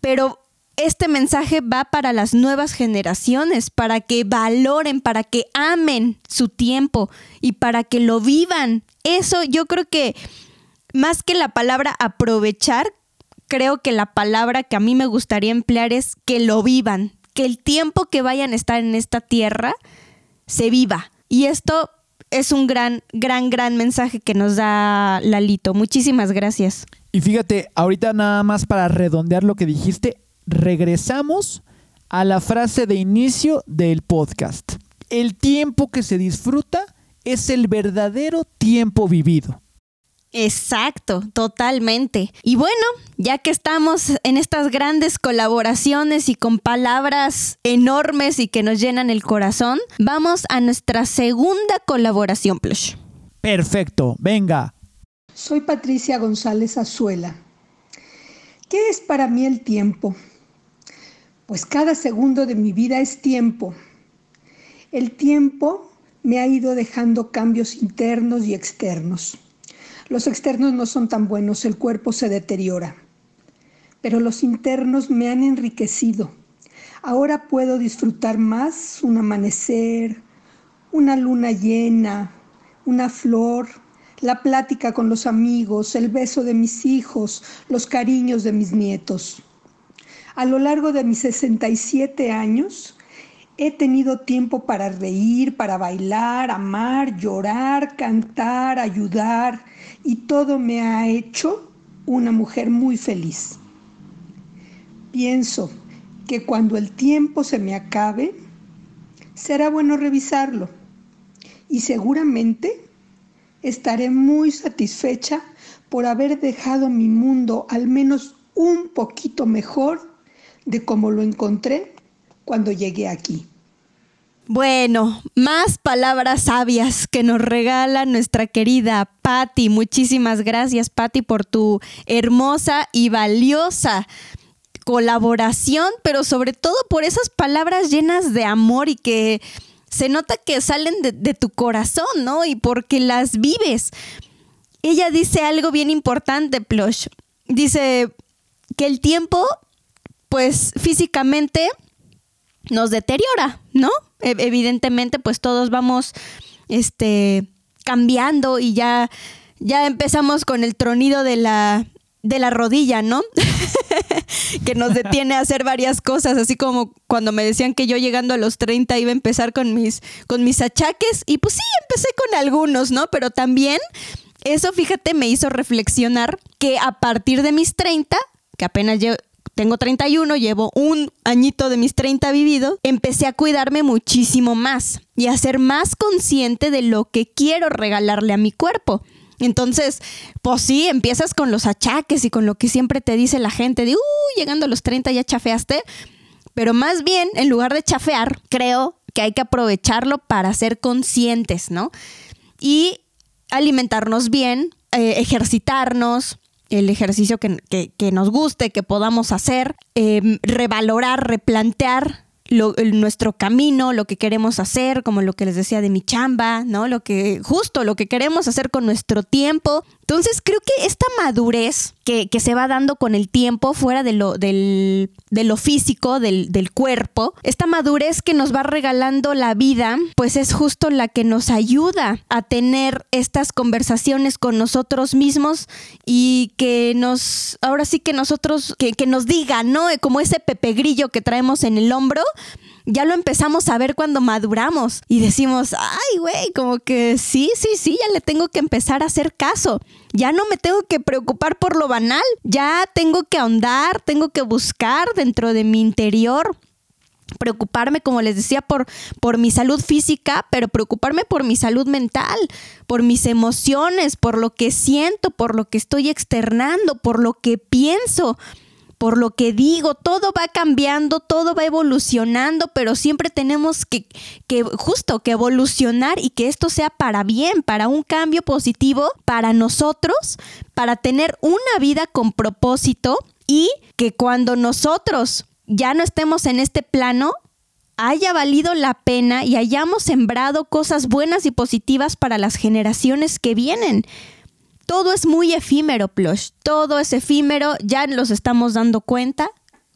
A: pero este mensaje va para las nuevas generaciones, para que valoren, para que amen su tiempo y para que lo vivan. Eso yo creo que más que la palabra aprovechar, creo que la palabra que a mí me gustaría emplear es que lo vivan, que el tiempo que vayan a estar en esta tierra se viva. Y esto es un gran, gran, gran mensaje que nos da Lalito. Muchísimas gracias.
B: Y fíjate, ahorita nada más para redondear lo que dijiste, regresamos a la frase de inicio del podcast. El tiempo que se disfruta es el verdadero tiempo vivido.
A: Exacto, totalmente. Y bueno, ya que estamos en estas grandes colaboraciones y con palabras enormes y que nos llenan el corazón, vamos a nuestra segunda colaboración, Plush.
B: Perfecto, venga.
E: Soy Patricia González Azuela. ¿Qué es para mí el tiempo? Pues cada segundo de mi vida es tiempo. El tiempo me ha ido dejando cambios internos y externos. Los externos no son tan buenos, el cuerpo se deteriora, pero los internos me han enriquecido. Ahora puedo disfrutar más un amanecer, una luna llena, una flor, la plática con los amigos, el beso de mis hijos, los cariños de mis nietos. A lo largo de mis 67 años, he tenido tiempo para reír, para bailar, amar, llorar, cantar, ayudar, y todo me ha hecho una mujer muy feliz. Pienso que cuando el tiempo se me acabe, será bueno revisarlo y seguramente estaré muy satisfecha por haber dejado mi mundo al menos un poquito mejor de como lo encontré cuando llegué aquí.
A: Bueno, más palabras sabias que nos regala nuestra querida Patti. Muchísimas gracias, Patti, por tu hermosa y valiosa colaboración, pero sobre todo por esas palabras llenas de amor y que se nota que salen de, de tu corazón, ¿no? Y porque las vives. Ella dice algo bien importante, Plush. Dice que el tiempo, pues físicamente, nos deteriora, ¿no? E, evidentemente, pues todos vamos este, cambiando y ya, ya empezamos con el tronido de la, de la rodilla, ¿no? que nos detiene a hacer varias cosas, así como cuando me decían que yo llegando a los 30 iba a empezar con mis, con mis achaques, y pues sí, empecé con algunos, ¿no? Pero también eso, fíjate, me hizo reflexionar que a partir de mis 30, que apenas tengo 31, llevo un añito de mis 30 vivido, empecé a cuidarme muchísimo más y a ser más consciente de lo que quiero regalarle a mi cuerpo. Entonces, pues sí, empiezas con los achaques y con lo que siempre te dice la gente de, uh, llegando a los 30 ya chafeaste. Pero más bien, en lugar de chafear, creo que hay que aprovecharlo para ser conscientes, ¿no? Y alimentarnos bien, eh, ejercitarnos, el ejercicio que, nos guste, que podamos hacer, em, revalorar, replantear nuestro camino, lo que queremos hacer, como lo que les decía de mi chamba, ¿no? Lo que, justo lo que queremos hacer con nuestro tiempo, Entonces creo que esta madurez que, se va dando con el tiempo fuera de lo, del, de lo físico, del, del, cuerpo, esta madurez que nos va regalando la vida, pues es justo la que nos ayuda a tener estas conversaciones con nosotros mismos y que nos, ahora sí que nosotros, que, que nos diga, ¿no? Como ese pepe grillo que traemos en el hombro, ya lo empezamos a ver cuando maduramos y decimos, ay, güey, como que sí, sí, sí, ya le tengo que empezar a hacer caso. Ya no me tengo que preocupar por lo banal, ya tengo que ahondar, tengo que buscar dentro de mi interior preocuparme, como les decía, por, por mi salud física, pero preocuparme por mi salud mental, por mis emociones, por lo que siento, por lo que estoy externando, por lo que pienso por lo que digo, todo va cambiando, todo va evolucionando, pero siempre tenemos que, que, justo que evolucionar y que esto sea para bien, para un cambio positivo para nosotros, para tener una vida con propósito y que cuando nosotros ya no estemos en este plano, haya valido la pena y hayamos sembrado cosas buenas y positivas para las generaciones que vienen todo es muy efímero, Plush. Todo es efímero, ya nos estamos dando cuenta,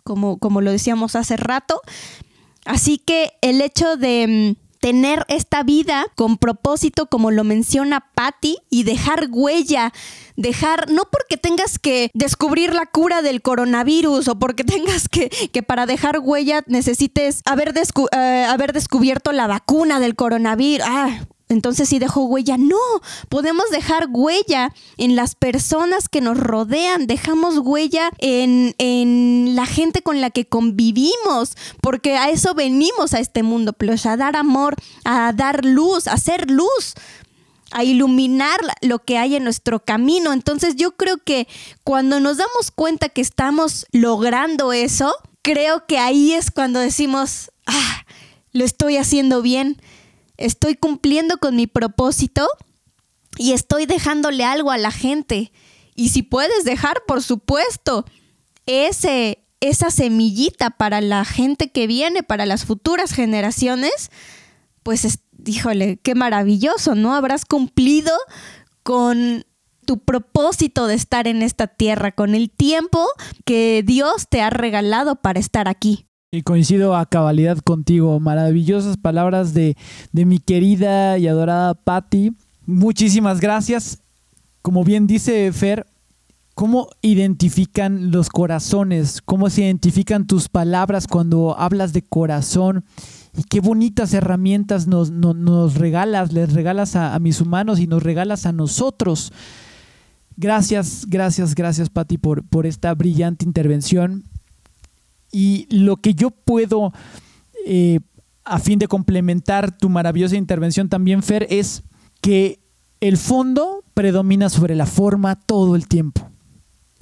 A: como, como lo decíamos hace rato. Así que el hecho de mm, tener esta vida con propósito, como lo menciona Patty, y dejar huella, dejar, no porque tengas que descubrir la cura del coronavirus o porque tengas que, que para dejar huella necesites haber, eh, haber descubierto la vacuna del coronavirus. Ah, entonces si dejó huella. No, podemos dejar huella en las personas que nos rodean, dejamos huella en, en la gente con la que convivimos, porque a eso venimos a este mundo, pues, a dar amor, a dar luz, a hacer luz a iluminar lo que hay en nuestro camino. Entonces yo creo que cuando nos damos cuenta que estamos logrando eso, creo que ahí es cuando decimos, ah, lo estoy haciendo bien estoy cumpliendo con mi propósito y estoy dejándole algo a la gente. Y si puedes dejar, por supuesto, ese, esa semillita para la gente que viene, para las futuras generaciones, pues híjole, qué maravilloso, ¿no? Habrás cumplido con tu propósito de estar en esta tierra, con el tiempo que Dios te ha regalado para estar aquí.
B: Y coincido a cabalidad contigo. Maravillosas palabras de, de mi querida y adorada Patty. Muchísimas gracias. Como bien dice Fer, ¿cómo identifican los corazones? ¿Cómo se identifican tus palabras cuando hablas de corazón? Y qué bonitas herramientas nos, nos, regalas, les regalas a, a, mis humanos y nos regalas a nosotros. Gracias, gracias, gracias Patti por, por esta brillante intervención. Y lo que yo puedo, eh, a fin de complementar tu maravillosa intervención también, Fer, es que el fondo predomina sobre la forma todo el tiempo.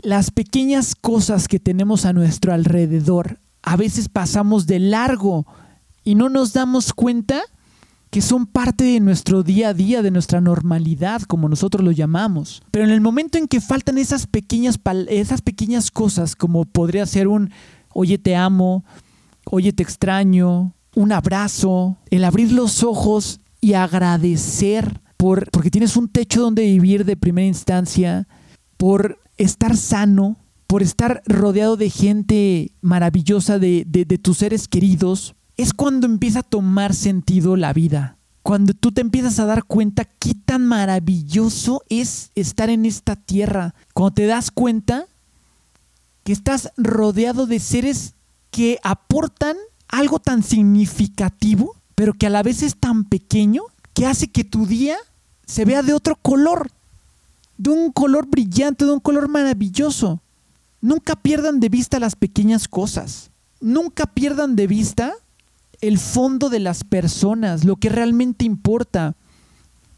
B: Las pequeñas cosas que tenemos a nuestro alrededor, a veces pasamos de largo y no nos damos cuenta que son parte de nuestro día a día, de nuestra normalidad, como nosotros lo llamamos. Pero en el momento en que faltan esas pequeñas, esas pequeñas cosas, como podría ser un oye te amo, oye te extraño, un abrazo, el abrir los ojos y agradecer por, porque tienes un techo donde vivir de primera instancia, por estar sano, por estar rodeado de gente maravillosa, de, de, de tus seres queridos, es cuando empieza a tomar sentido la vida. Cuando tú te empiezas a dar cuenta qué tan maravilloso es estar en esta tierra. Cuando te das cuenta que estás rodeado de seres que aportan algo tan significativo, pero que a la vez es tan pequeño que hace que tu día se vea de otro color, de un color brillante, de un color maravilloso. Nunca pierdan de vista las pequeñas cosas. Nunca pierdan de vista el fondo de las personas, lo que realmente importa.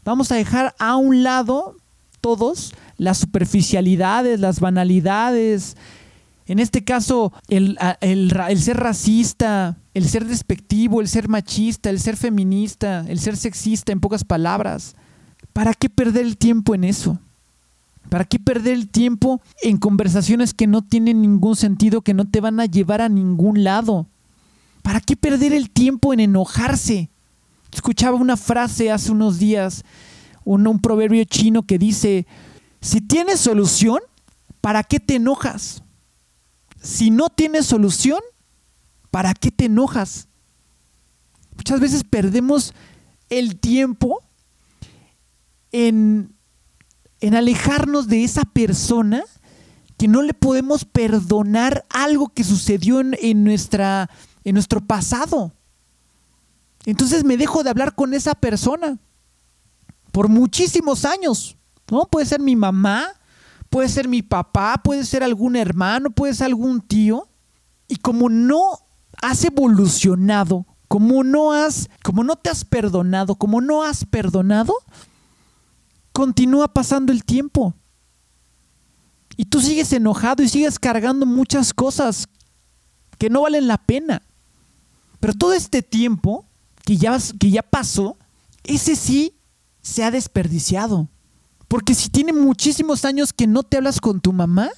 B: Vamos a dejar a un lado todos las superficialidades, las banalidades, en este caso, el, ser racista, el ser despectivo, el ser machista, el ser feminista, el ser sexista, en pocas palabras. ¿Para qué perder el tiempo en eso? ¿Para qué perder el tiempo en conversaciones que no tienen ningún sentido, que no te van a llevar a ningún lado? ¿Para qué perder el tiempo en enojarse? Escuchaba una frase hace unos días, un, un proverbio chino que dice, Si tienes solución, ¿para qué te enojas? Si no tienes solución, ¿para qué te enojas? Muchas veces perdemos el tiempo en, en alejarnos de esa persona que no le podemos perdonar algo que sucedió en, nuestra, en nuestro pasado. Entonces me dejo de hablar con esa persona por muchísimos años. ¿no? Puede ser mi mamá, puede ser mi papá, puede ser algún hermano, puede ser algún tío. Y como no has evolucionado, como no has, como no te has perdonado, como no has perdonado, continúa pasando el tiempo. Y tú sigues enojado y sigues cargando muchas cosas que no valen la pena. Pero todo este tiempo que ya, que ya pasó, ese sí se ha desperdiciado. Porque si tiene muchísimos años que no te hablas con tu mamá,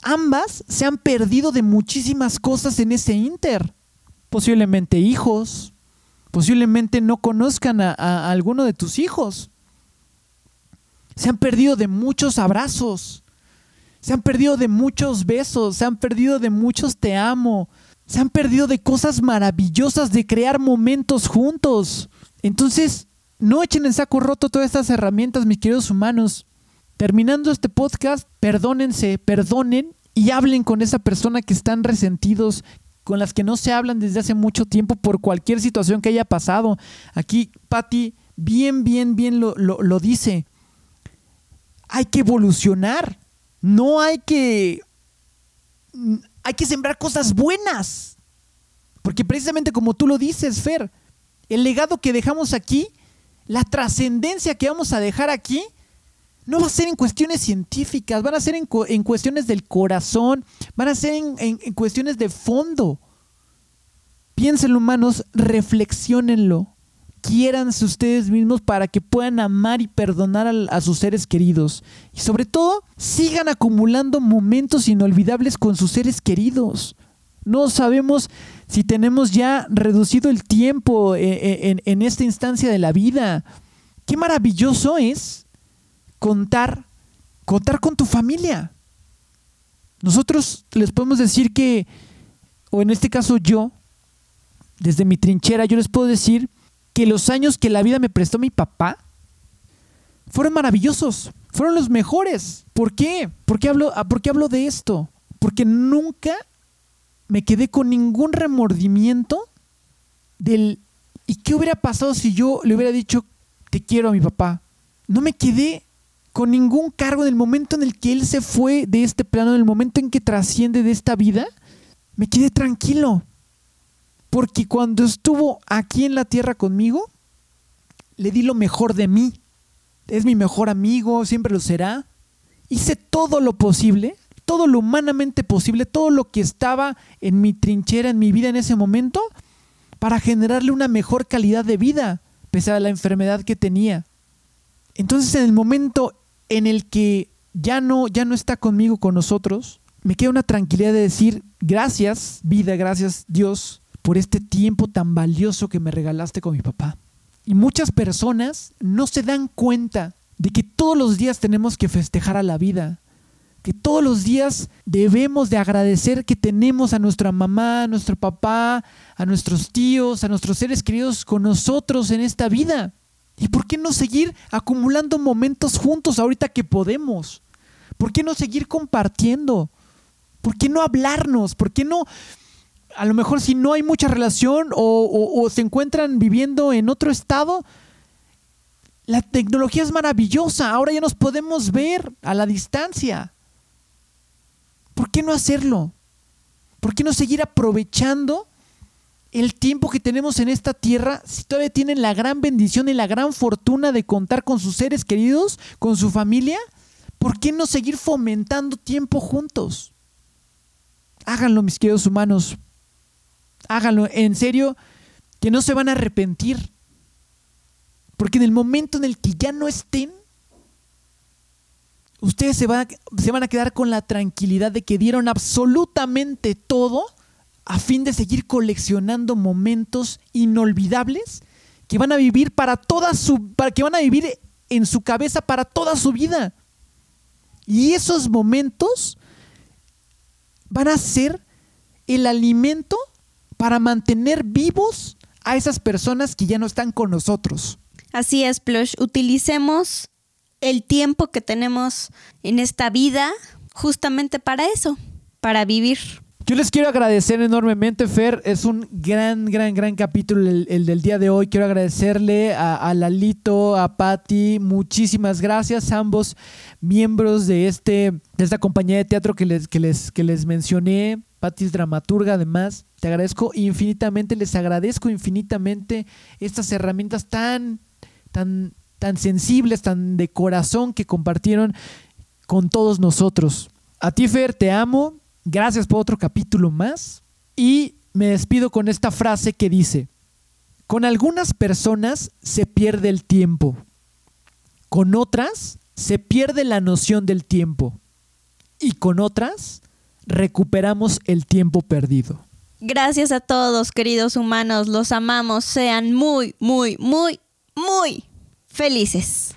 B: ambas se han perdido de muchísimas cosas en ese inter. Posiblemente hijos, posiblemente no conozcan a, a alguno de tus hijos. Se han perdido de muchos abrazos, se han perdido de muchos besos, se han perdido de muchos te amo, se han perdido de cosas maravillosas, de crear momentos juntos. Entonces, no echen en saco roto todas estas herramientas, mis queridos humanos. Terminando este podcast, perdónense, perdonen y hablen con esa persona que están resentidos, con las que no se hablan desde hace mucho tiempo por cualquier situación que haya pasado. Aquí Patti bien, bien, bien lo, lo dice. Hay que evolucionar. No hay que... Hay que sembrar cosas buenas. Porque precisamente como tú lo dices, Fer, el legado que dejamos aquí, la trascendencia que vamos a dejar aquí, no va a ser en cuestiones científicas, van a ser en, cuestiones del corazón, van a ser en, en cuestiones de fondo. Piénsenlo, humanos, reflexionenlo quiéranse ustedes mismos para que puedan amar y perdonar a, sus seres queridos. Y sobre todo, sigan acumulando momentos inolvidables con sus seres queridos. No sabemos si tenemos ya reducido el tiempo eh, eh, en, esta instancia de la vida. Qué maravilloso es contar, contar con tu familia. Nosotros les podemos decir que, o en este caso yo, desde mi trinchera, yo les puedo decir que los años que la vida me prestó mi papá fueron maravillosos, fueron los mejores. ¿Por qué? ¿Por qué hablo, ah, ¿por qué hablo de esto? Porque nunca me quedé con ningún remordimiento del ¿y qué hubiera pasado si yo le hubiera dicho te quiero a mi papá? No me quedé con ningún cargo en el momento en el que él se fue de este plano, en el momento en que trasciende de esta vida, me quedé tranquilo. Porque cuando estuvo aquí en la tierra conmigo, le di lo mejor de mí. Es mi mejor amigo, siempre lo será. Hice todo lo posible, todo lo humanamente posible, todo lo que estaba en mi trinchera, en mi vida en ese momento, para generarle una mejor calidad de vida, pese a la enfermedad que tenía. Entonces, en el momento en el que ya no, ya no está conmigo, con nosotros, me queda una tranquilidad de decir, gracias, vida, gracias, Dios, por este tiempo tan valioso que me regalaste con mi papá. Y muchas personas no se dan cuenta de que todos los días tenemos que festejar a la vida, que todos los días debemos de agradecer que tenemos a nuestra mamá, a nuestro papá, a nuestros tíos, a nuestros seres queridos con nosotros en esta vida. ¿Y por qué no seguir acumulando momentos juntos ahorita que podemos? ¿Por qué no seguir compartiendo? ¿Por qué no hablarnos? ¿Por qué no a lo mejor si no hay mucha relación o, se encuentran viviendo en otro estado, la tecnología es maravillosa. Ahora ya nos podemos ver a la distancia. ¿Por qué no hacerlo? ¿Por qué no seguir aprovechando el tiempo que tenemos en esta tierra si todavía tienen la gran bendición y la gran fortuna de contar con sus seres queridos, con su familia? ¿Por qué no seguir fomentando tiempo juntos? Háganlo, mis queridos humanos, háganlo, en serio, que no se van a arrepentir. Porque en el momento en el que ya no estén, ustedes se van, a, se van a quedar con la tranquilidad de que dieron absolutamente todo a fin de seguir coleccionando momentos inolvidables que van a vivir para toda su para que van a vivir en su cabeza para toda su vida. Y esos momentos van a ser el alimento para mantener vivos a esas personas que ya no están con nosotros.
A: Así es, Plush. Utilicemos el tiempo que tenemos en esta vida justamente para eso, para vivir.
B: Yo les quiero agradecer enormemente, Fer. Es un gran, gran, gran capítulo el, del día de hoy. Quiero agradecerle a, Lalito, a Patti. Muchísimas gracias, ambos miembros de, este, de esta compañía de teatro que les, que les, que les mencioné. Patti es dramaturga, además. Te agradezco infinitamente, les agradezco infinitamente estas herramientas tan, tan, tan sensibles, tan de corazón que compartieron con todos nosotros. A ti, Fer, te amo Gracias por otro capítulo más. Y me despido con esta frase que dice, con algunas personas se pierde el tiempo, con otras se pierde la noción del tiempo y con otras recuperamos el tiempo perdido.
A: Gracias a todos, queridos humanos, los amamos, sean muy, muy, muy, muy felices.